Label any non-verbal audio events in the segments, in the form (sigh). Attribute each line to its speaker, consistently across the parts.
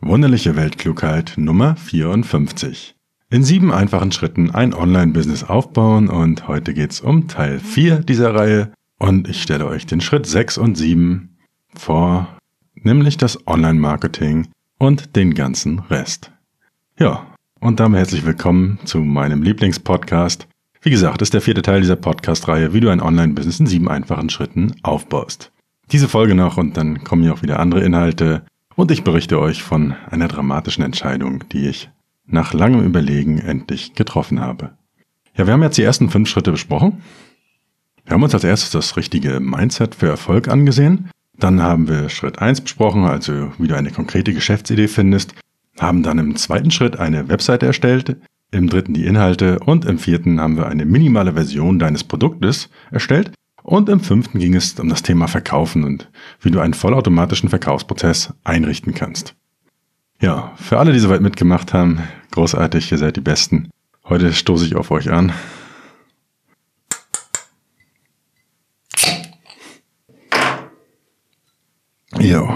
Speaker 1: Wunderliche Weltklugheit Nummer 54. In sieben einfachen Schritten ein Online-Business aufbauen und heute geht's um Teil 4 dieser Reihe und ich stelle euch den Schritt 6 und 7 vor, nämlich das Online-Marketing und den ganzen Rest. Ja, und damit herzlich willkommen zu meinem Lieblingspodcast. Wie gesagt, ist der vierte Teil dieser Podcast-Reihe, wie du ein Online-Business in sieben einfachen Schritten aufbaust. Diese Folge noch und dann kommen ja auch wieder andere Inhalte und ich berichte euch von einer dramatischen Entscheidung, die ich nach langem Überlegen endlich getroffen habe. Ja, wir haben jetzt die ersten fünf Schritte besprochen. Wir haben uns als erstes das richtige Mindset für Erfolg angesehen. Dann haben wir Schritt eins besprochen, also wie du eine konkrete Geschäftsidee findest. Haben dann im zweiten Schritt eine Webseite erstellt, im dritten die Inhalte und im vierten haben wir eine minimale Version deines Produktes erstellt und im fünften ging es um das Thema Verkaufen und wie du einen vollautomatischen Verkaufsprozess einrichten kannst. Ja, für alle, die soweit mitgemacht haben, großartig, ihr seid die Besten. Heute stoße ich auf euch an. Jo.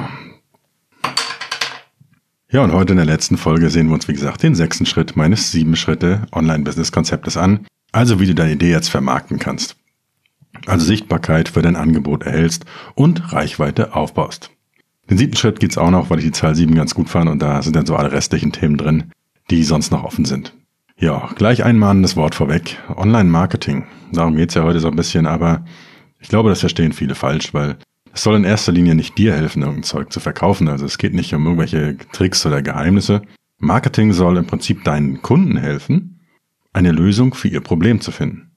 Speaker 1: Ja, und heute in der letzten Folge sehen wir uns, wie gesagt, den sechsten Schritt meines sieben Schritte Online-Business-Konzeptes an. Also wie du deine Idee jetzt vermarkten kannst also Sichtbarkeit für dein Angebot erhältst und Reichweite aufbaust. Den siebten Schritt geht's auch noch, weil ich die Zahl sieben ganz gut fand und da sind dann so alle restlichen Themen drin, die sonst noch offen sind. Ja, gleich ein mahnendes Wort vorweg. Online-Marketing. Darum geht's ja heute so ein bisschen, aber ich glaube, das verstehen viele falsch, weil es soll in erster Linie nicht dir helfen, irgendein Zeug zu verkaufen. Also es geht nicht um irgendwelche Tricks oder Geheimnisse. Marketing soll im Prinzip deinen Kunden helfen, eine Lösung für ihr Problem zu finden.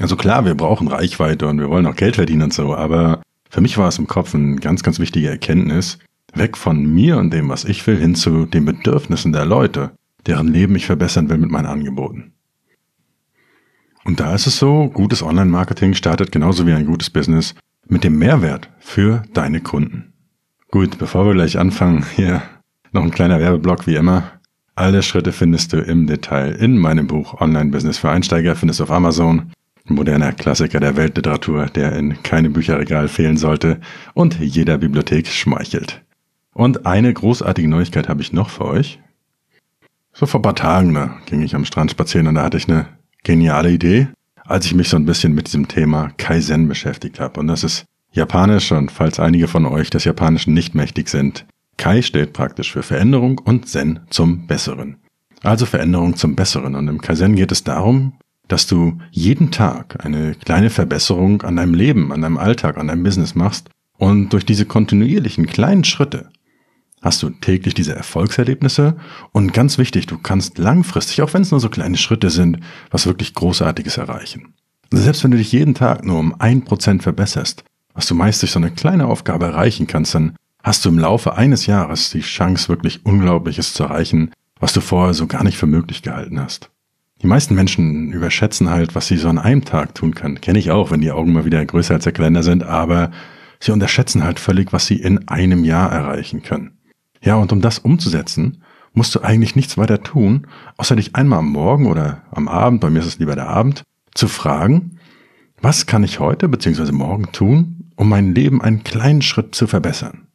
Speaker 1: Also klar, wir brauchen Reichweite und wir wollen auch Geld verdienen und so, aber für mich war es im Kopf eine ganz, ganz wichtige Erkenntnis, weg von mir und dem, was ich will, hin zu den Bedürfnissen der Leute, deren Leben ich verbessern will mit meinen Angeboten. Und da ist es so, gutes Online-Marketing startet genauso wie ein gutes Business mit dem Mehrwert für deine Kunden. Gut, bevor wir gleich anfangen, (laughs) hier noch ein kleiner Werbeblock wie immer. Alle Schritte findest du im Detail in meinem Buch Online Business für Einsteiger, findest du auf Amazon moderner Klassiker der Weltliteratur, der in keinem Bücherregal fehlen sollte und jeder Bibliothek schmeichelt. Und eine großartige Neuigkeit habe ich noch für euch. So vor ein paar Tagen, da ging ich am Strand spazieren und da hatte ich eine geniale Idee, als ich mich so ein bisschen mit diesem Thema Kaizen beschäftigt habe. Und das ist Japanisch und falls einige von euch des Japanischen nicht mächtig sind, Kai steht praktisch für Veränderung und Zen zum Besseren. Also Veränderung zum Besseren. Und im Kaizen geht es darum, dass du jeden Tag eine kleine Verbesserung an deinem Leben, an deinem Alltag, an deinem Business machst und durch diese kontinuierlichen kleinen Schritte hast du täglich diese Erfolgserlebnisse und ganz wichtig, du kannst langfristig, auch wenn es nur so kleine Schritte sind, was wirklich Großartiges erreichen. Also selbst wenn du dich jeden Tag nur um ein Prozent verbesserst, was du meist durch so eine kleine Aufgabe erreichen kannst, dann hast du im Laufe eines Jahres die Chance, wirklich Unglaubliches zu erreichen, was du vorher so gar nicht für möglich gehalten hast. Die meisten Menschen überschätzen halt, was sie so an einem Tag tun können. Kenne ich auch, wenn die Augen mal wieder größer als der Kalender sind, aber sie unterschätzen halt völlig, was sie in einem Jahr erreichen können. Ja, und um das umzusetzen, musst du eigentlich nichts weiter tun, außer dich einmal am Morgen oder am Abend, bei mir ist es lieber der Abend, zu fragen, was kann ich heute bzw. morgen tun, um mein Leben einen kleinen Schritt zu verbessern?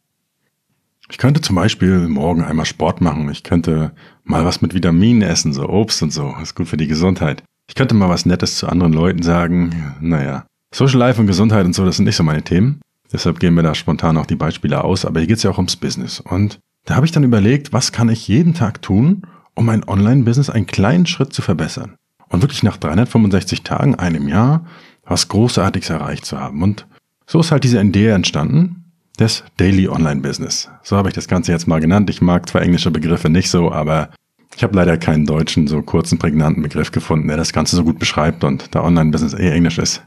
Speaker 1: Ich könnte zum Beispiel morgen einmal Sport machen. Ich könnte mal was mit Vitaminen essen, so Obst und so. Ist gut für die Gesundheit. Ich könnte mal was Nettes zu anderen Leuten sagen. Naja, Social Life und Gesundheit und so, das sind nicht so meine Themen. Deshalb gehen wir da spontan auch die Beispiele aus. Aber hier geht's ja auch ums Business. Und da habe ich dann überlegt, was kann ich jeden Tag tun, um mein Online-Business einen kleinen Schritt zu verbessern. Und wirklich nach 365 Tagen, einem Jahr, was Großartiges erreicht zu haben. Und so ist halt diese Idee entstanden des Daily Online Business. So habe ich das Ganze jetzt mal genannt. Ich mag zwar englische Begriffe nicht so, aber ich habe leider keinen deutschen, so kurzen, prägnanten Begriff gefunden, der das Ganze so gut beschreibt und da Online Business eh Englisch ist.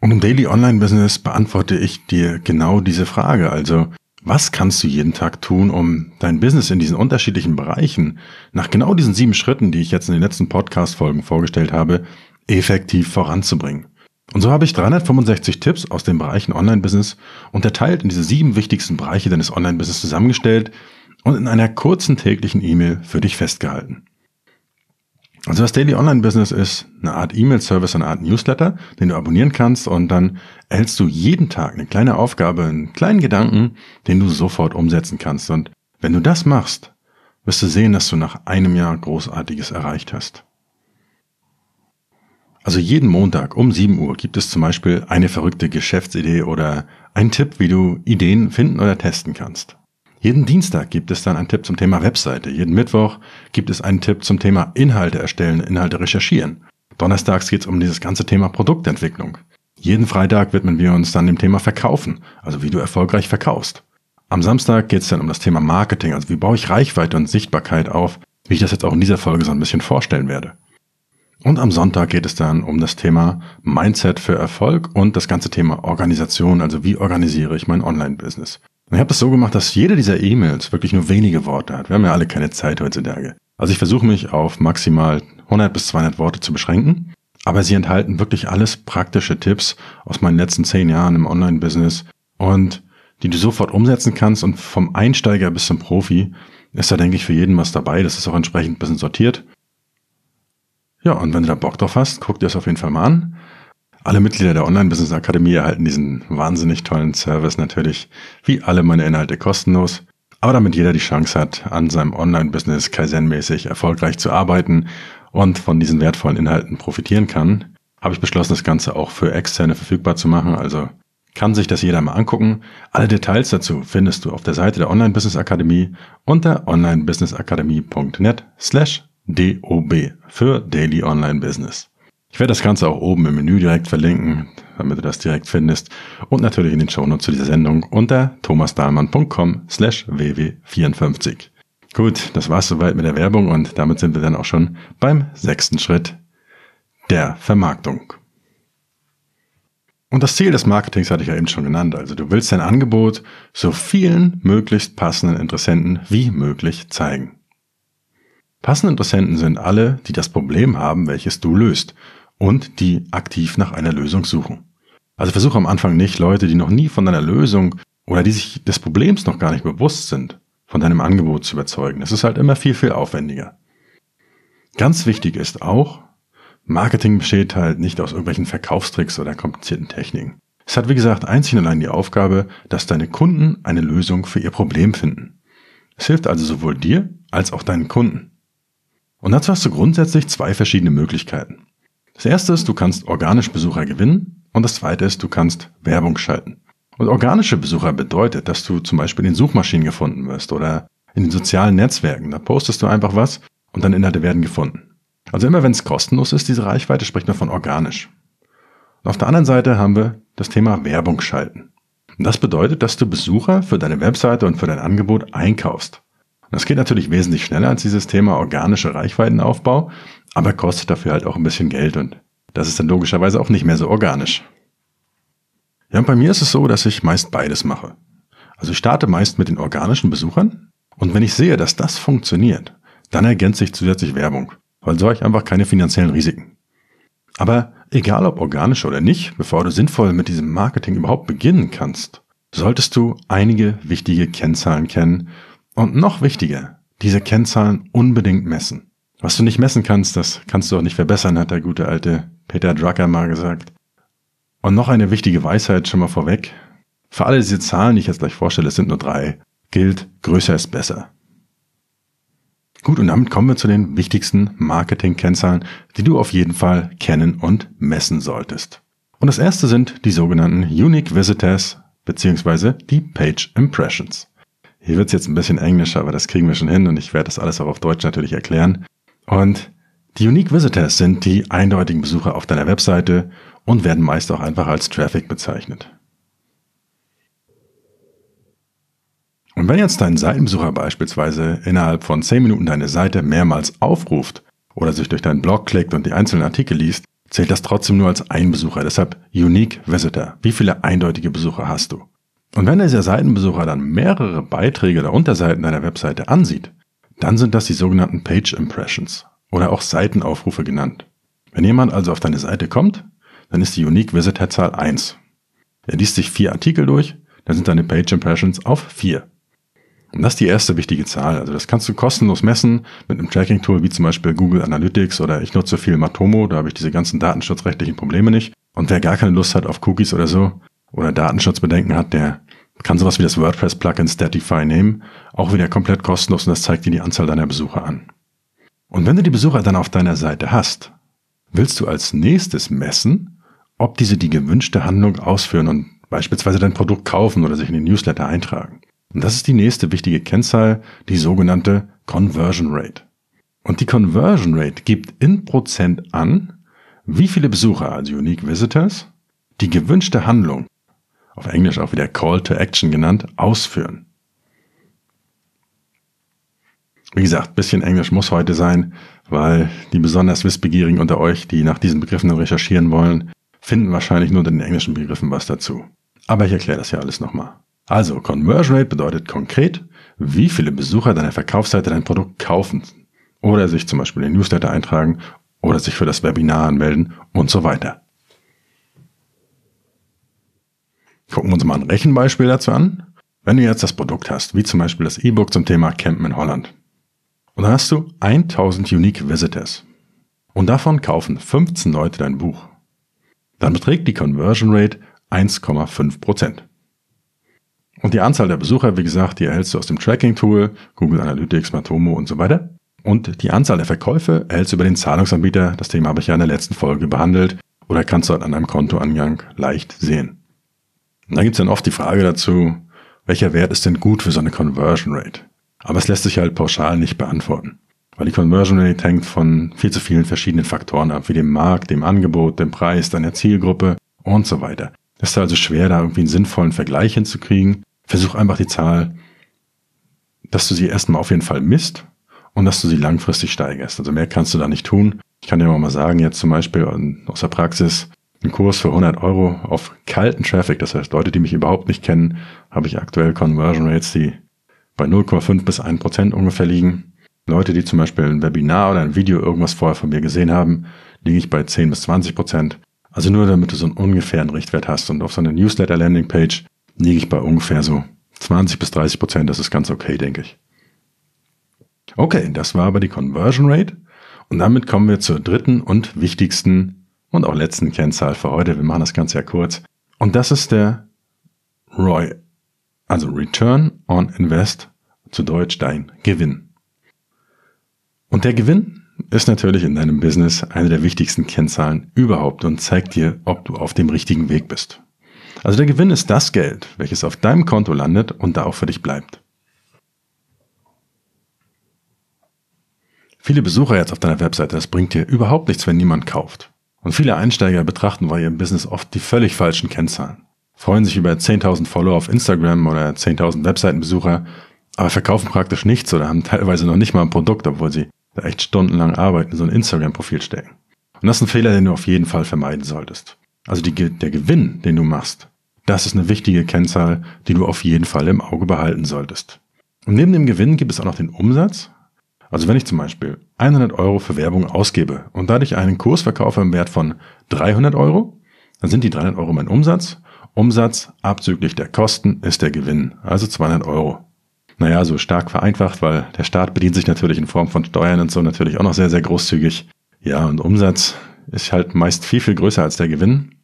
Speaker 1: Und im Daily Online Business beantworte ich dir genau diese Frage. Also, was kannst du jeden Tag tun, um dein Business in diesen unterschiedlichen Bereichen nach genau diesen sieben Schritten, die ich jetzt in den letzten Podcast-Folgen vorgestellt habe, effektiv voranzubringen? Und so habe ich 365 Tipps aus den Bereichen Online-Business unterteilt in diese sieben wichtigsten Bereiche deines Online-Business zusammengestellt und in einer kurzen täglichen E-Mail für dich festgehalten. Also das Daily Online Business ist eine Art E-Mail-Service, eine Art Newsletter, den du abonnieren kannst und dann erhältst du jeden Tag eine kleine Aufgabe, einen kleinen Gedanken, den du sofort umsetzen kannst. Und Wenn du das machst, wirst du sehen, dass du nach einem Jahr Großartiges erreicht hast. Also jeden Montag um 7 Uhr gibt es zum Beispiel eine verrückte Geschäftsidee oder einen Tipp, wie du Ideen finden oder testen kannst. Jeden Dienstag gibt es dann einen Tipp zum Thema Webseite. Jeden Mittwoch gibt es einen Tipp zum Thema Inhalte erstellen, Inhalte recherchieren. Donnerstags geht es um dieses ganze Thema Produktentwicklung. Jeden Freitag widmen wir uns dann dem Thema Verkaufen, also wie du erfolgreich verkaufst. Am Samstag geht es dann um das Thema Marketing, also wie baue ich Reichweite und Sichtbarkeit auf, wie ich das jetzt auch in dieser Folge so ein bisschen vorstellen werde. Und am Sonntag geht es dann um das Thema Mindset für Erfolg und das ganze Thema Organisation, also wie organisiere ich mein Online-Business. Und ich habe das so gemacht, dass jede dieser E-Mails wirklich nur wenige Worte hat. Wir haben ja alle keine Zeit heutzutage. Also ich versuche mich auf maximal 100 bis 200 Worte zu beschränken, aber sie enthalten wirklich alles praktische Tipps aus meinen letzten zehn Jahren im Online-Business und die du sofort umsetzen kannst und vom Einsteiger bis zum Profi ist da, denke ich, für jeden was dabei. Das ist auch entsprechend ein bisschen sortiert. Ja, und wenn du da Bock drauf hast, guck dir das auf jeden Fall mal an. Alle Mitglieder der Online-Business Akademie erhalten diesen wahnsinnig tollen Service natürlich wie alle meine Inhalte kostenlos. Aber damit jeder die Chance hat, an seinem Online-Business Kaizen-mäßig erfolgreich zu arbeiten und von diesen wertvollen Inhalten profitieren kann, habe ich beschlossen, das Ganze auch für Externe verfügbar zu machen. Also kann sich das jeder mal angucken. Alle Details dazu findest du auf der Seite der Online Business Akademie unter onlinebusinessakademie.net slash DOB für Daily Online Business. Ich werde das Ganze auch oben im Menü direkt verlinken, damit du das direkt findest und natürlich in den Shownotes zu dieser Sendung unter thomasdahlmann.com slash ww54. Gut, das war's soweit mit der Werbung und damit sind wir dann auch schon beim sechsten Schritt der Vermarktung. Und das Ziel des Marketings hatte ich ja eben schon genannt. Also du willst dein Angebot so vielen möglichst passenden Interessenten wie möglich zeigen. Passende Interessenten sind alle, die das Problem haben, welches du löst und die aktiv nach einer Lösung suchen. Also versuche am Anfang nicht Leute, die noch nie von deiner Lösung oder die sich des Problems noch gar nicht bewusst sind, von deinem Angebot zu überzeugen. Es ist halt immer viel, viel aufwendiger. Ganz wichtig ist auch, Marketing besteht halt nicht aus irgendwelchen Verkaufstricks oder komplizierten Techniken. Es hat wie gesagt einzig und allein die Aufgabe, dass deine Kunden eine Lösung für ihr Problem finden. Es hilft also sowohl dir als auch deinen Kunden. Und dazu hast du grundsätzlich zwei verschiedene Möglichkeiten. Das erste ist, du kannst organische Besucher gewinnen und das zweite ist, du kannst Werbung schalten. Und organische Besucher bedeutet, dass du zum Beispiel in Suchmaschinen gefunden wirst oder in den sozialen Netzwerken. Da postest du einfach was und deine Inhalte werden gefunden. Also immer wenn es kostenlos ist, diese Reichweite, spricht man von organisch. Und auf der anderen Seite haben wir das Thema Werbung schalten. Und das bedeutet, dass du Besucher für deine Webseite und für dein Angebot einkaufst. Das geht natürlich wesentlich schneller als dieses Thema organische Reichweitenaufbau, aber kostet dafür halt auch ein bisschen Geld und das ist dann logischerweise auch nicht mehr so organisch. Ja, und bei mir ist es so, dass ich meist beides mache. Also ich starte meist mit den organischen Besuchern und wenn ich sehe, dass das funktioniert, dann ergänze ich zusätzlich Werbung, weil so habe ich einfach keine finanziellen Risiken. Aber egal ob organisch oder nicht, bevor du sinnvoll mit diesem Marketing überhaupt beginnen kannst, solltest du einige wichtige Kennzahlen kennen und noch wichtiger, diese Kennzahlen unbedingt messen. Was du nicht messen kannst, das kannst du auch nicht verbessern, hat der gute alte Peter Drucker mal gesagt. Und noch eine wichtige Weisheit schon mal vorweg. Für alle diese Zahlen, die ich jetzt gleich vorstelle, es sind nur drei, gilt, größer ist besser. Gut, und damit kommen wir zu den wichtigsten Marketing-Kennzahlen, die du auf jeden Fall kennen und messen solltest. Und das erste sind die sogenannten Unique Visitors bzw. die Page Impressions. Hier wird's jetzt ein bisschen Englisch, aber das kriegen wir schon hin und ich werde das alles auch auf Deutsch natürlich erklären. Und die Unique Visitors sind die eindeutigen Besucher auf deiner Webseite und werden meist auch einfach als Traffic bezeichnet. Und wenn jetzt dein Seitenbesucher beispielsweise innerhalb von 10 Minuten deine Seite mehrmals aufruft oder sich durch deinen Blog klickt und die einzelnen Artikel liest, zählt das trotzdem nur als ein Besucher. Deshalb Unique Visitor. Wie viele eindeutige Besucher hast du? Und wenn dieser Seitenbesucher dann mehrere Beiträge oder Unterseiten deiner Webseite ansieht, dann sind das die sogenannten Page Impressions oder auch Seitenaufrufe genannt. Wenn jemand also auf deine Seite kommt, dann ist die Unique Visitor Zahl 1. Er liest sich vier Artikel durch, dann sind deine Page Impressions auf 4. Und das ist die erste wichtige Zahl. Also das kannst du kostenlos messen mit einem Tracking-Tool wie zum Beispiel Google Analytics oder ich nutze viel Matomo, da habe ich diese ganzen datenschutzrechtlichen Probleme nicht. Und wer gar keine Lust hat auf Cookies oder so, oder Datenschutzbedenken hat, der kann sowas wie das WordPress-Plugin Statify nehmen, auch wieder komplett kostenlos und das zeigt dir die Anzahl deiner Besucher an. Und wenn du die Besucher dann auf deiner Seite hast, willst du als nächstes messen, ob diese die gewünschte Handlung ausführen und beispielsweise dein Produkt kaufen oder sich in den Newsletter eintragen. Und das ist die nächste wichtige Kennzahl, die sogenannte Conversion Rate. Und die Conversion Rate gibt in Prozent an, wie viele Besucher, also Unique Visitors, die gewünschte Handlung, auf Englisch auch wieder Call to Action genannt, ausführen. Wie gesagt, bisschen Englisch muss heute sein, weil die besonders Wissbegierigen unter euch, die nach diesen Begriffen recherchieren wollen, finden wahrscheinlich nur unter den englischen Begriffen was dazu. Aber ich erkläre das ja alles nochmal. Also, Conversion Rate bedeutet konkret, wie viele Besucher deiner Verkaufsseite dein Produkt kaufen oder sich zum Beispiel in den Newsletter eintragen oder sich für das Webinar anmelden und so weiter. Gucken wir uns mal ein Rechenbeispiel dazu an. Wenn du jetzt das Produkt hast, wie zum Beispiel das E-Book zum Thema Campen in Holland, und dann hast du 1000 Unique Visitors und davon kaufen 15 Leute dein Buch, dann beträgt die Conversion Rate 1,5 Prozent. Und die Anzahl der Besucher, wie gesagt, die erhältst du aus dem Tracking-Tool, Google Analytics, Matomo und so weiter. Und die Anzahl der Verkäufe erhältst du über den Zahlungsanbieter. Das Thema habe ich ja in der letzten Folge behandelt. Oder kannst du an deinem Kontoangang leicht sehen. Und da gibt es dann oft die Frage dazu, welcher Wert ist denn gut für so eine Conversion Rate? Aber es lässt sich halt pauschal nicht beantworten. Weil die Conversion Rate hängt von viel zu vielen verschiedenen Faktoren ab, wie dem Markt, dem Angebot, dem Preis, deiner Zielgruppe und so weiter. Es ist also schwer, da irgendwie einen sinnvollen Vergleich hinzukriegen. Versuch einfach die Zahl, dass du sie erstmal auf jeden Fall misst und dass du sie langfristig steigerst. Also mehr kannst du da nicht tun. Ich kann dir mal sagen, jetzt zum Beispiel aus der Praxis, ein Kurs für 100 Euro auf kalten Traffic, das heißt Leute, die mich überhaupt nicht kennen, habe ich aktuell Conversion Rates, die bei 0,5 bis 1 Prozent ungefähr liegen. Leute, die zum Beispiel ein Webinar oder ein Video irgendwas vorher von mir gesehen haben, liege ich bei 10 bis 20 Prozent. Also nur damit du so einen ungefähren Richtwert hast. Und auf so einer Newsletter-Landing-Page liege ich bei ungefähr so 20 bis 30 Prozent. Das ist ganz okay, denke ich. Okay, das war aber die Conversion Rate. Und damit kommen wir zur dritten und wichtigsten und auch letzten Kennzahl für heute. Wir machen das Ganze ja kurz. Und das ist der ROI, also Return on Invest, zu Deutsch dein Gewinn. Und der Gewinn ist natürlich in deinem Business eine der wichtigsten Kennzahlen überhaupt und zeigt dir, ob du auf dem richtigen Weg bist. Also der Gewinn ist das Geld, welches auf deinem Konto landet und da auch für dich bleibt. Viele Besucher jetzt auf deiner Webseite, das bringt dir überhaupt nichts, wenn niemand kauft. Und viele Einsteiger betrachten bei ihrem Business oft die völlig falschen Kennzahlen. Freuen sich über 10.000 Follower auf Instagram oder 10.000 Webseitenbesucher, aber verkaufen praktisch nichts oder haben teilweise noch nicht mal ein Produkt, obwohl sie da echt stundenlang Arbeit in so ein Instagram-Profil stecken. Und das ist ein Fehler, den du auf jeden Fall vermeiden solltest. Also die, der Gewinn, den du machst, das ist eine wichtige Kennzahl, die du auf jeden Fall im Auge behalten solltest. Und neben dem Gewinn gibt es auch noch den Umsatz. Also wenn ich zum Beispiel 100 Euro für Werbung ausgebe und dadurch einen Kurs verkaufe im Wert von 300 Euro, dann sind die 300 Euro mein Umsatz. Umsatz abzüglich der Kosten ist der Gewinn, also 200 Euro naja, so stark vereinfacht, weil der Staat bedient sich natürlich in Form von Steuern und so natürlich auch noch sehr, sehr großzügig. Ja, und Umsatz ist halt meist viel, viel größer als der Gewinn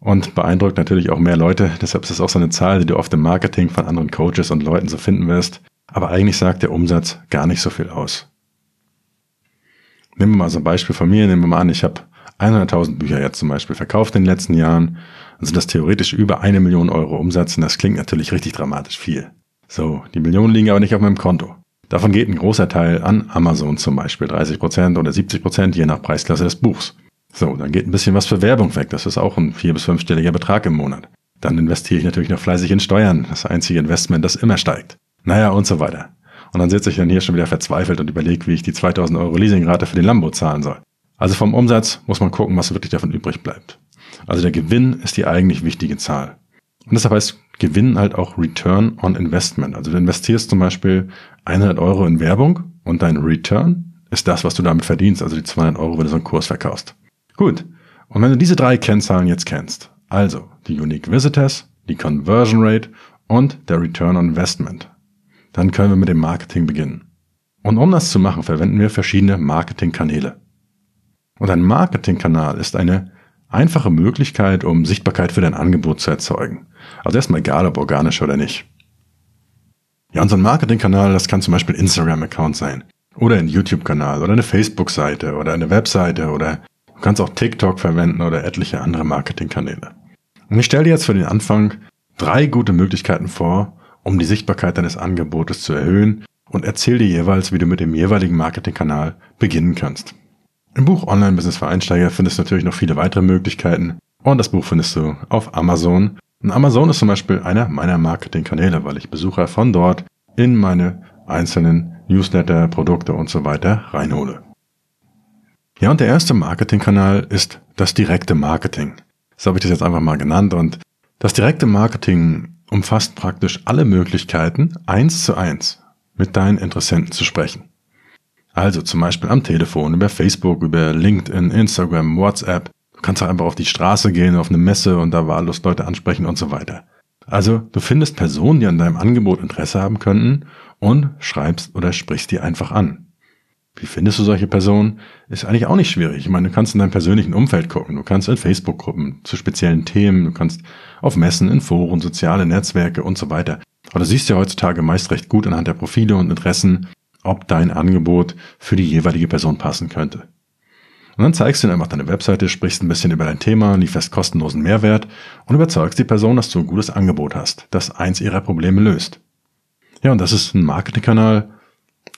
Speaker 1: und beeindruckt natürlich auch mehr Leute. Deshalb ist es auch so eine Zahl, die du oft im Marketing von anderen Coaches und Leuten so finden wirst. Aber eigentlich sagt der Umsatz gar nicht so viel aus. Nehmen wir mal so ein Beispiel von mir. Nehmen wir mal an, ich habe 100.000 Bücher jetzt zum Beispiel verkauft in den letzten Jahren. Dann sind das theoretisch über eine Million Euro Umsatz und das klingt natürlich richtig dramatisch viel. So, die Millionen liegen aber nicht auf meinem Konto. Davon geht ein großer Teil an Amazon zum Beispiel, 30% oder 70%, je nach Preisklasse des Buchs. So, dann geht ein bisschen was für Werbung weg, das ist auch ein vier- bis fünfstelliger Betrag im Monat. Dann investiere ich natürlich noch fleißig in Steuern, das einzige Investment, das immer steigt. Naja, und so weiter. Und dann sitze ich dann hier schon wieder verzweifelt und überlege, wie ich die 2000 Euro Leasingrate für den Lambo zahlen soll. Also vom Umsatz muss man gucken, was wirklich davon übrig bleibt. Also der Gewinn ist die eigentlich wichtige Zahl. Und deshalb heißt Gewinn halt auch Return on Investment. Also du investierst zum Beispiel 100 Euro in Werbung und dein Return ist das, was du damit verdienst, also die 200 Euro, wenn du so einen Kurs verkaufst. Gut. Und wenn du diese drei Kennzahlen jetzt kennst, also die Unique Visitors, die Conversion Rate und der Return on Investment, dann können wir mit dem Marketing beginnen. Und um das zu machen, verwenden wir verschiedene Marketingkanäle. Und ein Marketingkanal ist eine einfache Möglichkeit, um Sichtbarkeit für dein Angebot zu erzeugen. Also erstmal egal, ob organisch oder nicht. Ja, unser Marketingkanal, das kann zum Beispiel Instagram-Account sein. Oder ein YouTube-Kanal oder eine Facebook-Seite oder eine Webseite oder du kannst auch TikTok verwenden oder etliche andere Marketingkanäle. Und ich stelle dir jetzt für den Anfang drei gute Möglichkeiten vor, um die Sichtbarkeit deines Angebotes zu erhöhen und erzähl dir jeweils, wie du mit dem jeweiligen Marketingkanal beginnen kannst. Im Buch Online Business für Einsteiger findest du natürlich noch viele weitere Möglichkeiten und das Buch findest du auf Amazon. Und Amazon ist zum Beispiel einer meiner Marketingkanäle, weil ich Besucher von dort in meine einzelnen Newsletter, Produkte und so weiter reinhole. Ja, und der erste Marketingkanal ist das direkte Marketing. So habe ich das jetzt einfach mal genannt und das direkte Marketing umfasst praktisch alle Möglichkeiten, eins zu eins mit deinen Interessenten zu sprechen. Also zum Beispiel am Telefon, über Facebook, über LinkedIn, Instagram, WhatsApp. Du kannst auch einfach auf die Straße gehen, auf eine Messe und da wahllos Leute ansprechen und so weiter. Also du findest Personen, die an deinem Angebot Interesse haben könnten und schreibst oder sprichst die einfach an. Wie findest du solche Personen? Ist eigentlich auch nicht schwierig. Ich meine, du kannst in deinem persönlichen Umfeld gucken. Du kannst in Facebook-Gruppen zu speziellen Themen, du kannst auf Messen, in Foren, soziale Netzwerke und so weiter. Aber du siehst ja heutzutage meist recht gut anhand der Profile und Interessen, ob dein Angebot für die jeweilige Person passen könnte. Und dann zeigst du ihnen einfach deine Webseite, sprichst ein bisschen über dein Thema, lieferst kostenlosen Mehrwert und überzeugst die Person, dass du ein gutes Angebot hast, das eins ihrer Probleme löst. Ja, und das ist ein Marketingkanal,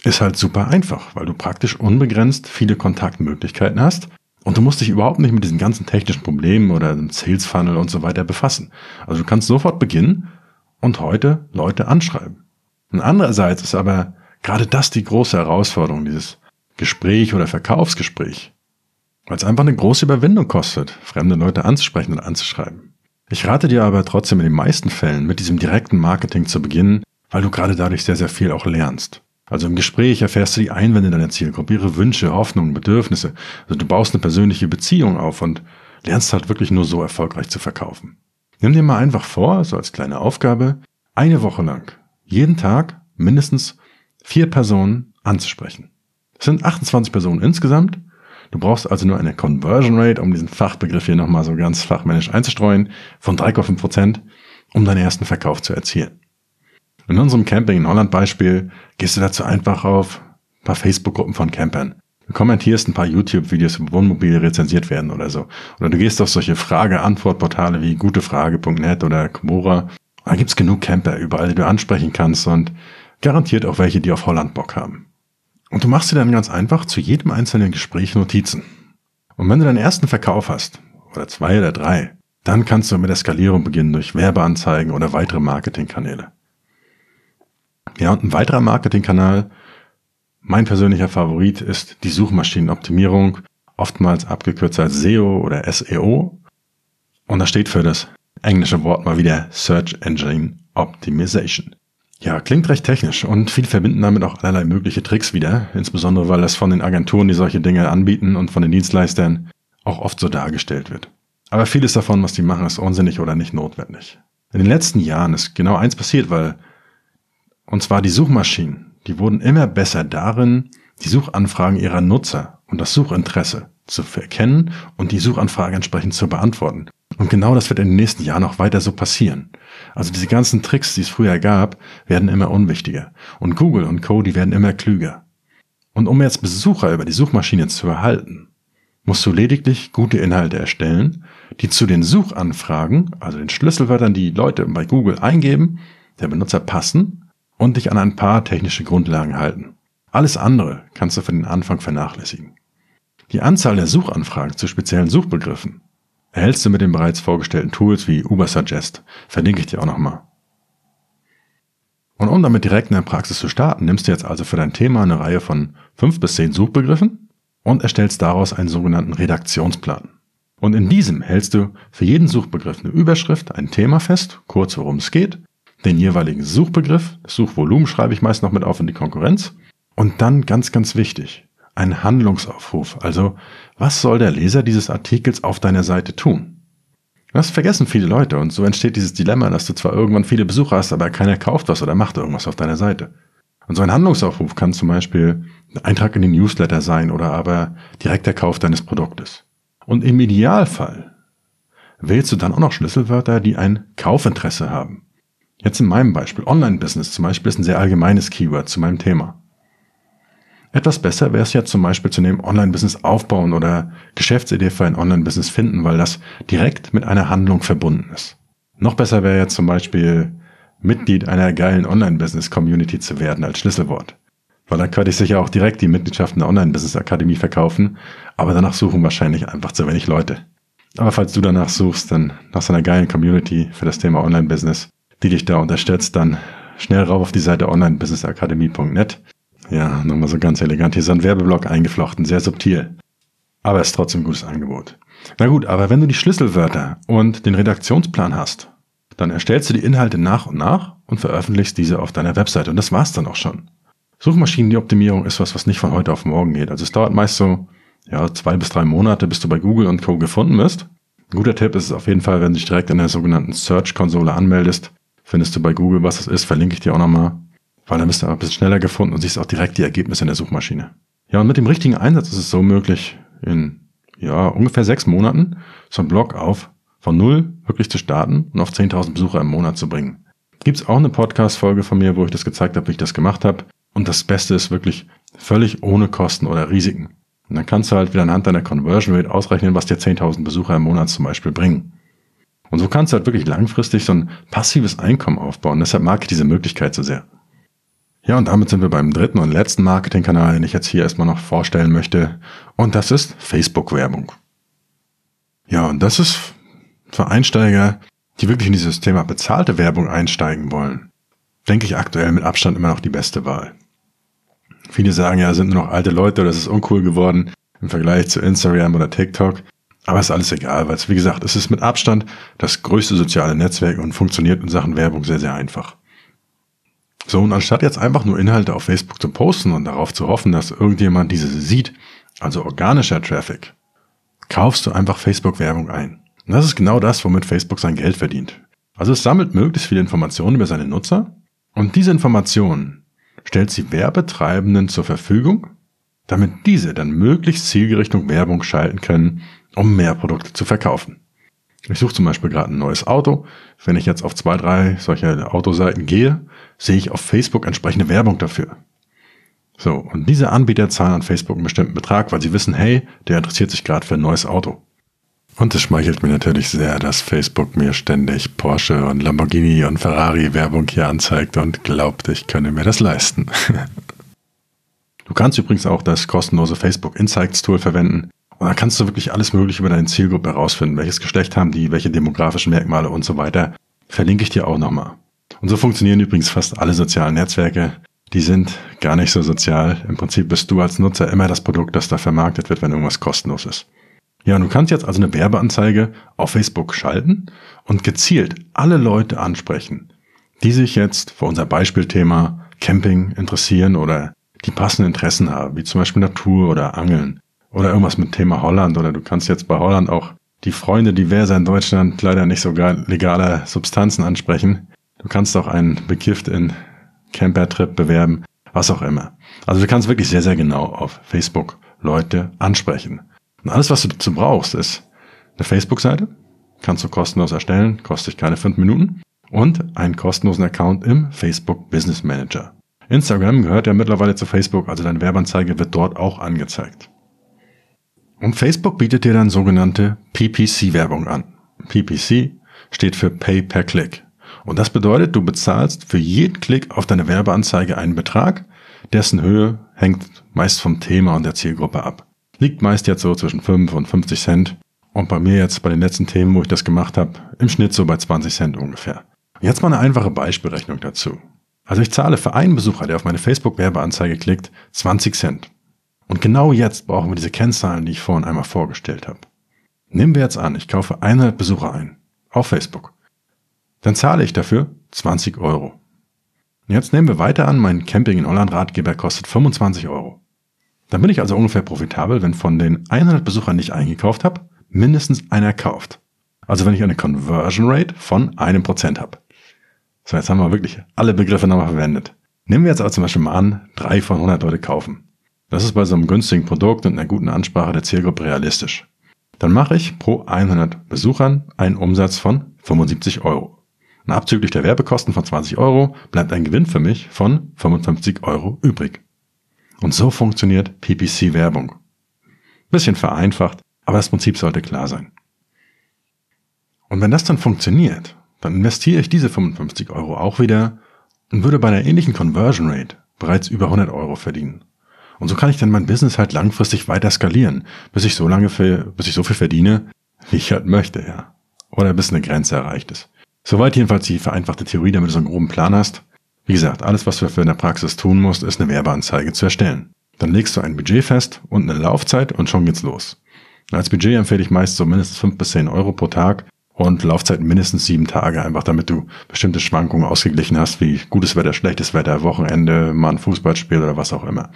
Speaker 1: ist halt super einfach, weil du praktisch unbegrenzt viele Kontaktmöglichkeiten hast und du musst dich überhaupt nicht mit diesen ganzen technischen Problemen oder dem Sales Funnel und so weiter befassen. Also du kannst sofort beginnen und heute Leute anschreiben. Und andererseits ist aber gerade das die große Herausforderung, dieses Gespräch oder Verkaufsgespräch. Weil es einfach eine große Überwindung kostet, fremde Leute anzusprechen und anzuschreiben. Ich rate dir aber trotzdem in den meisten Fällen mit diesem direkten Marketing zu beginnen, weil du gerade dadurch sehr, sehr viel auch lernst. Also im Gespräch erfährst du die Einwände deiner Zielgruppe, ihre Wünsche, Hoffnungen, Bedürfnisse. Also du baust eine persönliche Beziehung auf und lernst halt wirklich nur so erfolgreich zu verkaufen. Nimm dir mal einfach vor, so als kleine Aufgabe, eine Woche lang, jeden Tag mindestens vier Personen anzusprechen. Es sind 28 Personen insgesamt. Du brauchst also nur eine Conversion Rate, um diesen Fachbegriff hier nochmal so ganz fachmännisch einzustreuen, von 3,5 Prozent, um deinen ersten Verkauf zu erzielen. In unserem Camping in Holland Beispiel gehst du dazu einfach auf ein paar Facebook-Gruppen von Campern. Du kommentierst ein paar YouTube-Videos, wo Wohnmobile rezensiert werden oder so. Oder du gehst auf solche Frage-Antwort-Portale wie gutefrage.net oder Quora. Da gibt's genug Camper überall, die du ansprechen kannst und garantiert auch welche, die auf Holland Bock haben. Und du machst dir dann ganz einfach zu jedem einzelnen Gespräch Notizen. Und wenn du deinen ersten Verkauf hast, oder zwei oder drei, dann kannst du mit der Skalierung beginnen durch Werbeanzeigen oder weitere Marketingkanäle. Ja, und ein weiterer Marketingkanal, mein persönlicher Favorit ist die Suchmaschinenoptimierung, oftmals abgekürzt als SEO oder SEO. Und das steht für das englische Wort mal wieder Search Engine Optimization. Ja, klingt recht technisch und viele verbinden damit auch allerlei mögliche Tricks wieder, insbesondere weil das von den Agenturen, die solche Dinge anbieten und von den Dienstleistern auch oft so dargestellt wird. Aber vieles davon, was die machen, ist unsinnig oder nicht notwendig. In den letzten Jahren ist genau eins passiert, weil und zwar die Suchmaschinen. Die wurden immer besser darin, die Suchanfragen ihrer Nutzer und das Suchinteresse zu erkennen und die Suchanfrage entsprechend zu beantworten. Und genau das wird in den nächsten Jahren auch weiter so passieren. Also diese ganzen Tricks, die es früher gab, werden immer unwichtiger. Und Google und Co., die werden immer klüger. Und um jetzt Besucher über die Suchmaschine zu erhalten, musst du lediglich gute Inhalte erstellen, die zu den Suchanfragen, also den Schlüsselwörtern, die Leute bei Google eingeben, der Benutzer passen und dich an ein paar technische Grundlagen halten. Alles andere kannst du für den Anfang vernachlässigen. Die Anzahl der Suchanfragen zu speziellen Suchbegriffen erhältst du mit den bereits vorgestellten Tools wie Ubersuggest. Verlinke ich dir auch nochmal. Und um damit direkt in der Praxis zu starten, nimmst du jetzt also für dein Thema eine Reihe von fünf bis zehn Suchbegriffen und erstellst daraus einen sogenannten Redaktionsplan. Und in diesem hältst du für jeden Suchbegriff eine Überschrift, ein Thema fest, kurz worum es geht den jeweiligen Suchbegriff, das Suchvolumen schreibe ich meist noch mit auf in die Konkurrenz. Und dann ganz, ganz wichtig, ein Handlungsaufruf. Also, was soll der Leser dieses Artikels auf deiner Seite tun? Das vergessen viele Leute und so entsteht dieses Dilemma, dass du zwar irgendwann viele Besucher hast, aber keiner kauft was oder macht irgendwas auf deiner Seite. Und so ein Handlungsaufruf kann zum Beispiel ein Eintrag in den Newsletter sein oder aber direkt der Kauf deines Produktes. Und im Idealfall wählst du dann auch noch Schlüsselwörter, die ein Kaufinteresse haben. Jetzt in meinem Beispiel, Online-Business zum Beispiel ist ein sehr allgemeines Keyword zu meinem Thema. Etwas besser wäre es ja zum Beispiel zu nehmen Online-Business aufbauen oder Geschäftsidee für ein Online-Business finden, weil das direkt mit einer Handlung verbunden ist. Noch besser wäre jetzt zum Beispiel Mitglied einer geilen Online-Business-Community zu werden als Schlüsselwort. Weil dann könnte ich sicher auch direkt die Mitgliedschaft in der Online-Business-Akademie verkaufen, aber danach suchen wahrscheinlich einfach zu wenig Leute. Aber falls du danach suchst, dann nach so einer geilen Community für das Thema Online-Business, die dich da unterstützt, dann schnell rauf auf die Seite onlinebusinessakademie.net. Ja, nochmal so ganz elegant. Hier ist ein Werbeblock eingeflochten, sehr subtil. Aber ist trotzdem ein gutes Angebot. Na gut, aber wenn du die Schlüsselwörter und den Redaktionsplan hast, dann erstellst du die Inhalte nach und nach und veröffentlichst diese auf deiner Webseite. Und das war's dann auch schon. Suchmaschinenoptimierung ist was, was nicht von heute auf morgen geht. Also es dauert meist so ja, zwei bis drei Monate, bis du bei Google und Co. gefunden wirst. Ein guter Tipp ist es auf jeden Fall, wenn du dich direkt in der sogenannten Search-Konsole anmeldest, findest du bei Google, was das ist, verlinke ich dir auch nochmal, weil dann bist du ein bisschen schneller gefunden und siehst auch direkt die Ergebnisse in der Suchmaschine. Ja, und mit dem richtigen Einsatz ist es so möglich, in ja, ungefähr sechs Monaten so einen Blog auf von null wirklich zu starten und auf 10.000 Besucher im Monat zu bringen. Gibt's auch eine Podcast-Folge von mir, wo ich das gezeigt habe, wie ich das gemacht habe. Und das Beste ist wirklich völlig ohne Kosten oder Risiken. Und dann kannst du halt wieder anhand deiner Conversion Rate ausrechnen, was dir 10.000 Besucher im Monat zum Beispiel bringen. Und so kannst du halt wirklich langfristig so ein passives Einkommen aufbauen. Deshalb mag ich diese Möglichkeit so sehr. Ja, und damit sind wir beim dritten und letzten Marketingkanal, den ich jetzt hier erstmal noch vorstellen möchte. Und das ist Facebook-Werbung. Ja, und das ist für Einsteiger, die wirklich in dieses Thema bezahlte Werbung einsteigen wollen, denke ich aktuell mit Abstand immer noch die beste Wahl. Viele sagen ja, sind nur noch alte Leute oder es ist uncool geworden im Vergleich zu Instagram oder TikTok. Aber ist alles egal, weil es, wie gesagt, es ist mit Abstand das größte soziale Netzwerk und funktioniert in Sachen Werbung sehr, sehr einfach. So, und anstatt jetzt einfach nur Inhalte auf Facebook zu posten und darauf zu hoffen, dass irgendjemand diese sieht, also organischer Traffic, kaufst du einfach Facebook-Werbung ein. Und das ist genau das, womit Facebook sein Geld verdient. Also es sammelt möglichst viele Informationen über seine Nutzer und diese Informationen stellt sie Werbetreibenden zur Verfügung, damit diese dann möglichst zielgerichtung Werbung schalten können, um mehr Produkte zu verkaufen. Ich suche zum Beispiel gerade ein neues Auto. Wenn ich jetzt auf zwei, drei solcher Autoseiten gehe, sehe ich auf Facebook entsprechende Werbung dafür. So, und diese Anbieter zahlen an Facebook einen bestimmten Betrag, weil sie wissen, hey, der interessiert sich gerade für ein neues Auto. Und es schmeichelt mir natürlich sehr, dass Facebook mir ständig Porsche und Lamborghini und Ferrari Werbung hier anzeigt und glaubt, ich könne mir das leisten. (laughs) du kannst übrigens auch das kostenlose Facebook Insights Tool verwenden. Und da kannst du wirklich alles Mögliche über deine Zielgruppe herausfinden. Welches Geschlecht haben die, welche demografischen Merkmale und so weiter. Verlinke ich dir auch nochmal. Und so funktionieren übrigens fast alle sozialen Netzwerke. Die sind gar nicht so sozial. Im Prinzip bist du als Nutzer immer das Produkt, das da vermarktet wird, wenn irgendwas kostenlos ist. Ja, und du kannst jetzt also eine Werbeanzeige auf Facebook schalten und gezielt alle Leute ansprechen, die sich jetzt für unser Beispielthema Camping interessieren oder die passenden Interessen haben, wie zum Beispiel Natur oder Angeln oder irgendwas mit Thema Holland oder du kannst jetzt bei Holland auch die Freunde diverser in Deutschland leider nicht sogar legaler Substanzen ansprechen. Du kannst auch einen bekifft in Campertrip bewerben, was auch immer. Also du kannst wirklich sehr, sehr genau auf Facebook Leute ansprechen. Und alles, was du dazu brauchst, ist eine Facebook-Seite, kannst du kostenlos erstellen, kostet dich keine fünf Minuten und einen kostenlosen Account im Facebook Business Manager. Instagram gehört ja mittlerweile zu Facebook, also deine Werbeanzeige wird dort auch angezeigt. Und Facebook bietet dir dann sogenannte PPC-Werbung an. PPC steht für Pay per Click. Und das bedeutet, du bezahlst für jeden Klick auf deine Werbeanzeige einen Betrag, dessen Höhe hängt meist vom Thema und der Zielgruppe ab. Liegt meist jetzt so zwischen 5 und 50 Cent. Und bei mir jetzt bei den letzten Themen, wo ich das gemacht habe, im Schnitt so bei 20 Cent ungefähr. Jetzt mal eine einfache Beispielrechnung dazu. Also ich zahle für einen Besucher, der auf meine Facebook-Werbeanzeige klickt, 20 Cent. Und genau jetzt brauchen wir diese Kennzahlen, die ich vorhin einmal vorgestellt habe. Nehmen wir jetzt an, ich kaufe 100 Besucher ein. Auf Facebook. Dann zahle ich dafür 20 Euro. Und jetzt nehmen wir weiter an, mein Camping in Holland Ratgeber kostet 25 Euro. Dann bin ich also ungefähr profitabel, wenn von den 100 Besuchern, die ich eingekauft habe, mindestens einer kauft. Also wenn ich eine Conversion Rate von einem Prozent habe. So, jetzt haben wir wirklich alle Begriffe nochmal verwendet. Nehmen wir jetzt aber zum Beispiel mal an, drei von 100 Leute kaufen. Das ist bei so einem günstigen Produkt und einer guten Ansprache der Zielgruppe realistisch. dann mache ich pro 100 Besuchern einen Umsatz von 75 Euro. Und abzüglich der Werbekosten von 20 Euro bleibt ein Gewinn für mich von 55 Euro übrig. Und so funktioniert PPC-Werbung. Bisschen vereinfacht, aber das Prinzip sollte klar sein. Und wenn das dann funktioniert, dann investiere ich diese 55 Euro auch wieder und würde bei einer ähnlichen Conversion Rate bereits über 100 Euro verdienen. Und so kann ich dann mein Business halt langfristig weiter skalieren, bis ich so lange für, bis ich so viel verdiene, wie ich halt möchte, ja. Oder bis eine Grenze erreicht ist. Soweit jedenfalls die vereinfachte Theorie, damit du so einen groben Plan hast. Wie gesagt, alles, was du dafür in der Praxis tun musst, ist eine Werbeanzeige zu erstellen. Dann legst du ein Budget fest und eine Laufzeit und schon geht's los. Als Budget empfehle ich meist so mindestens 5 bis 10 Euro pro Tag und Laufzeit mindestens sieben Tage, einfach damit du bestimmte Schwankungen ausgeglichen hast, wie gutes Wetter, schlechtes Wetter, Wochenende, mal ein Fußballspiel oder was auch immer.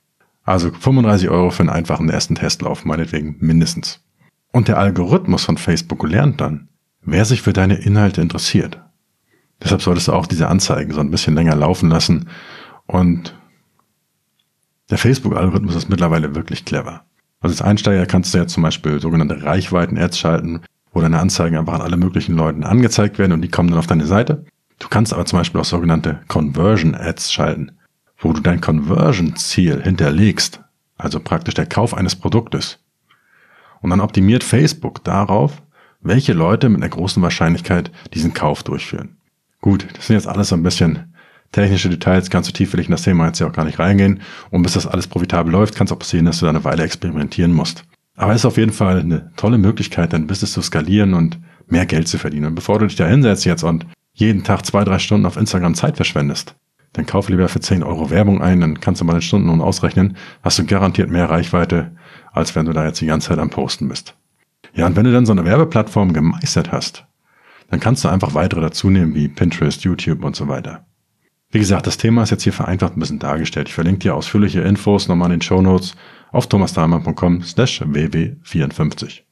Speaker 1: Also 35 Euro für einen einfachen ersten Testlauf, meinetwegen mindestens. Und der Algorithmus von Facebook lernt dann, wer sich für deine Inhalte interessiert. Deshalb solltest du auch diese Anzeigen so ein bisschen länger laufen lassen. Und der Facebook-Algorithmus ist mittlerweile wirklich clever. Also als Einsteiger kannst du ja zum Beispiel sogenannte Reichweiten-Ads schalten, wo deine Anzeigen einfach an alle möglichen Leuten angezeigt werden und die kommen dann auf deine Seite. Du kannst aber zum Beispiel auch sogenannte Conversion-Ads schalten wo du dein Conversion-Ziel hinterlegst, also praktisch der Kauf eines Produktes. Und dann optimiert Facebook darauf, welche Leute mit einer großen Wahrscheinlichkeit diesen Kauf durchführen. Gut, das sind jetzt alles so ein bisschen technische Details, ganz so tief will ich in das Thema jetzt ja auch gar nicht reingehen. Und bis das alles profitabel läuft, kann es auch passieren, dass du da eine Weile experimentieren musst. Aber es ist auf jeden Fall eine tolle Möglichkeit, dein Business zu skalieren und mehr Geld zu verdienen. Und bevor du dich da hinsetzt jetzt und jeden Tag zwei, drei Stunden auf Instagram Zeit verschwendest, dann kauf lieber für 10 Euro Werbung ein, dann kannst du mal den Stundenlohn ausrechnen, hast du garantiert mehr Reichweite, als wenn du da jetzt die ganze Zeit am Posten bist. Ja, und wenn du dann so eine Werbeplattform gemeistert hast, dann kannst du einfach weitere dazu nehmen, wie Pinterest, YouTube und so weiter. Wie gesagt, das Thema ist jetzt hier vereinfacht ein bisschen dargestellt. Ich verlinke dir ausführliche Infos nochmal in den Show Notes auf thomasdahlmann.com slash ww54.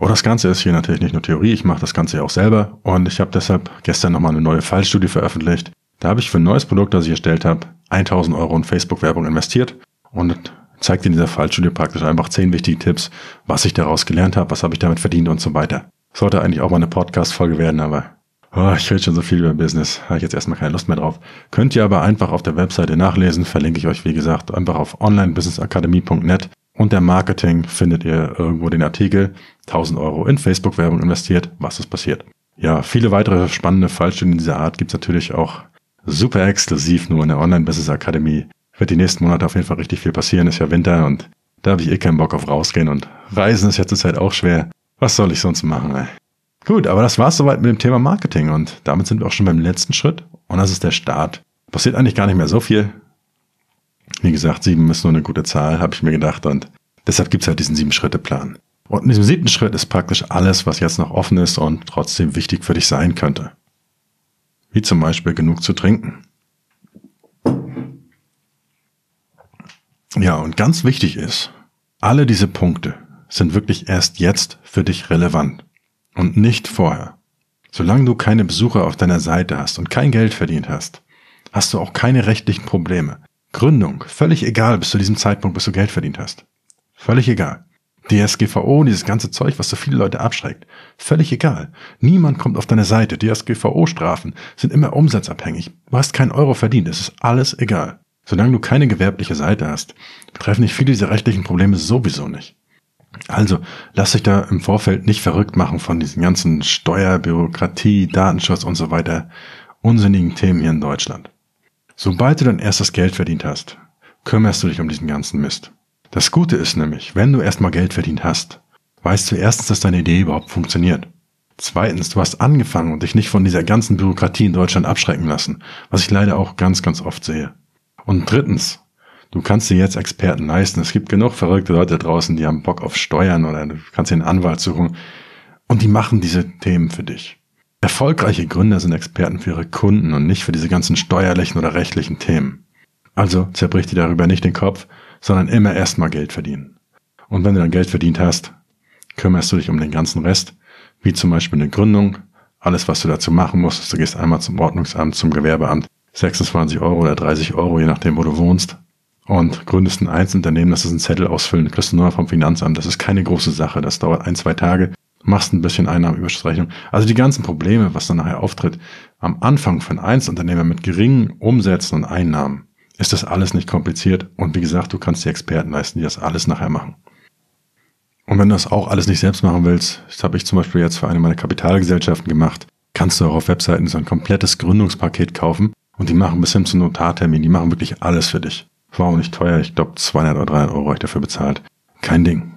Speaker 1: Oh, das Ganze ist hier natürlich nicht nur Theorie, ich mache das Ganze ja auch selber und ich habe deshalb gestern nochmal eine neue Fallstudie veröffentlicht, da habe ich für ein neues Produkt, das ich erstellt habe, 1000 Euro in Facebook-Werbung investiert und zeigt in dieser Fallstudie praktisch einfach 10 wichtige Tipps, was ich daraus gelernt habe, was habe ich damit verdient und so weiter. Sollte eigentlich auch mal eine Podcast-Folge werden, aber oh, ich rede schon so viel über Business, habe ich jetzt erstmal keine Lust mehr drauf. Könnt ihr aber einfach auf der Webseite nachlesen, verlinke ich euch wie gesagt einfach auf onlinebusinessakademie.net unter Marketing findet ihr irgendwo den Artikel 1000 Euro in Facebook-Werbung investiert, was ist passiert. Ja, viele weitere spannende Fallstudien dieser Art gibt's natürlich auch super exklusiv nur in der Online-Business Akademie. Wird die nächsten Monate auf jeden Fall richtig viel passieren. Ist ja Winter und da habe ich eh keinen Bock auf rausgehen und Reisen ist ja zurzeit auch schwer. Was soll ich sonst machen? Ey? Gut, aber das war's soweit mit dem Thema Marketing und damit sind wir auch schon beim letzten Schritt und das ist der Start. Passiert eigentlich gar nicht mehr so viel. Wie gesagt, sieben ist nur eine gute Zahl, habe ich mir gedacht und deshalb gibt's halt diesen sieben-Schritte-Plan. Und in diesem siebten Schritt ist praktisch alles, was jetzt noch offen ist und trotzdem wichtig für dich sein könnte wie zum Beispiel genug zu trinken. Ja, und ganz wichtig ist, alle diese Punkte sind wirklich erst jetzt für dich relevant und nicht vorher. Solange du keine Besucher auf deiner Seite hast und kein Geld verdient hast, hast du auch keine rechtlichen Probleme. Gründung, völlig egal bis zu diesem Zeitpunkt, bis du Geld verdient hast. Völlig egal. DSGVO, dieses ganze Zeug, was so viele Leute abschreckt. Völlig egal. Niemand kommt auf deine Seite. DSGVO-Strafen sind immer umsatzabhängig. Du hast keinen Euro verdient. Es ist alles egal. Solange du keine gewerbliche Seite hast, betreffen dich viele dieser rechtlichen Probleme sowieso nicht. Also, lass dich da im Vorfeld nicht verrückt machen von diesen ganzen Steuer, Bürokratie, Datenschutz und so weiter unsinnigen Themen hier in Deutschland. Sobald du dein erstes Geld verdient hast, kümmerst du dich um diesen ganzen Mist. Das Gute ist nämlich, wenn du erstmal Geld verdient hast, weißt du erstens, dass deine Idee überhaupt funktioniert. Zweitens, du hast angefangen und dich nicht von dieser ganzen Bürokratie in Deutschland abschrecken lassen, was ich leider auch ganz, ganz oft sehe. Und drittens, du kannst dir jetzt Experten leisten. Es gibt genug verrückte Leute draußen, die haben Bock auf Steuern oder du kannst dir einen Anwalt suchen und die machen diese Themen für dich. Erfolgreiche Gründer sind Experten für ihre Kunden und nicht für diese ganzen steuerlichen oder rechtlichen Themen. Also zerbrich dir darüber nicht den Kopf, sondern immer erstmal Geld verdienen. Und wenn du dann Geld verdient hast, kümmerst du dich um den ganzen Rest, wie zum Beispiel eine Gründung, alles, was du dazu machen musst, du gehst einmal zum Ordnungsamt, zum Gewerbeamt, 26 Euro oder 30 Euro, je nachdem, wo du wohnst. Und gründest ein Einzelunternehmen, das ist ein Zettel ausfüllen, kriegst du nur vom Finanzamt. Das ist keine große Sache. Das dauert ein, zwei Tage, machst ein bisschen Einnahmenübersrechnung. Also die ganzen Probleme, was dann nachher auftritt, am Anfang für ein Einzelunternehmer mit geringen Umsätzen und Einnahmen, ist das alles nicht kompliziert. Und wie gesagt, du kannst die Experten leisten, die das alles nachher machen. Und wenn du das auch alles nicht selbst machen willst, das habe ich zum Beispiel jetzt für eine meiner Kapitalgesellschaften gemacht, kannst du auch auf Webseiten so ein komplettes Gründungspaket kaufen und die machen bis hin zum Notartermin, die machen wirklich alles für dich. War auch nicht teuer, ich glaube 200 oder 300 Euro habe ich dafür bezahlt. Kein Ding.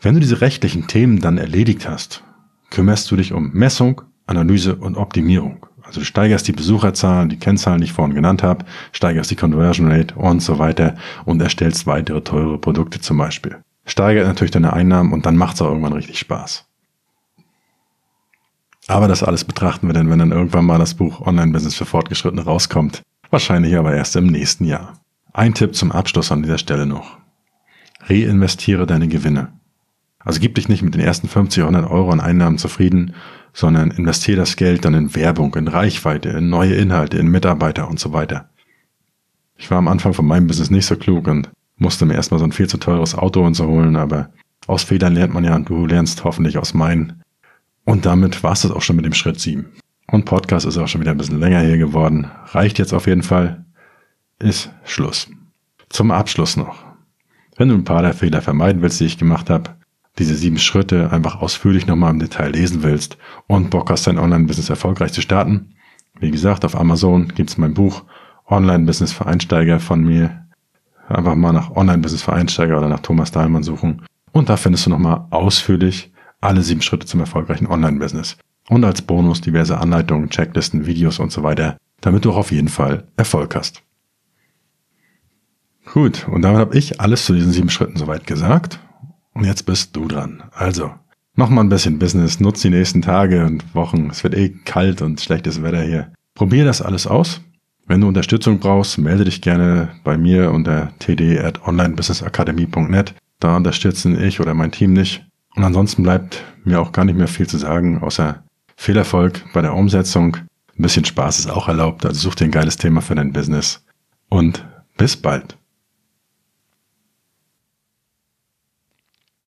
Speaker 1: Wenn du diese rechtlichen Themen dann erledigt hast, kümmerst du dich um Messung, Analyse und Optimierung. Also du steigerst die Besucherzahlen, die Kennzahlen, die ich vorhin genannt habe, steigerst die Conversion Rate und so weiter und erstellst weitere teure Produkte zum Beispiel steigert natürlich deine Einnahmen und dann macht es auch irgendwann richtig Spaß. Aber das alles betrachten wir denn, wenn dann irgendwann mal das Buch Online-Business für Fortgeschrittene rauskommt. Wahrscheinlich aber erst im nächsten Jahr. Ein Tipp zum Abschluss an dieser Stelle noch. Reinvestiere deine Gewinne. Also gib dich nicht mit den ersten 50, 100 Euro an Einnahmen zufrieden, sondern investiere das Geld dann in Werbung, in Reichweite, in neue Inhalte, in Mitarbeiter und so weiter. Ich war am Anfang von meinem Business nicht so klug und musste mir erstmal so ein viel zu teures Auto und so holen, aber aus Fehlern lernt man ja und du lernst hoffentlich aus meinen. Und damit war es das auch schon mit dem Schritt 7. Und Podcast ist auch schon wieder ein bisschen länger hier geworden. Reicht jetzt auf jeden Fall. Ist Schluss. Zum Abschluss noch. Wenn du ein paar der Fehler vermeiden willst, die ich gemacht habe, diese sieben Schritte einfach ausführlich nochmal im Detail lesen willst und Bock hast, dein Online-Business erfolgreich zu starten, wie gesagt, auf Amazon gibt's mein Buch Online-Business für Einsteiger von mir Einfach mal nach Online-Business für Einsteiger oder nach Thomas Dahlmann suchen. Und da findest du nochmal ausführlich alle sieben Schritte zum erfolgreichen Online-Business. Und als Bonus diverse Anleitungen, Checklisten, Videos und so weiter, damit du auch auf jeden Fall Erfolg hast. Gut, und damit habe ich alles zu diesen sieben Schritten soweit gesagt. Und jetzt bist du dran. Also, mach mal ein bisschen Business, nutz die nächsten Tage und Wochen. Es wird eh kalt und schlechtes Wetter hier. Probier das alles aus wenn du Unterstützung brauchst, melde dich gerne bei mir unter td.onlinebusinessacademy.net. Da unterstützen ich oder mein Team nicht. Und ansonsten bleibt mir auch gar nicht mehr viel zu sagen, außer viel Erfolg bei der Umsetzung. Ein bisschen Spaß ist auch erlaubt, also such dir ein geiles Thema für dein Business. Und bis bald.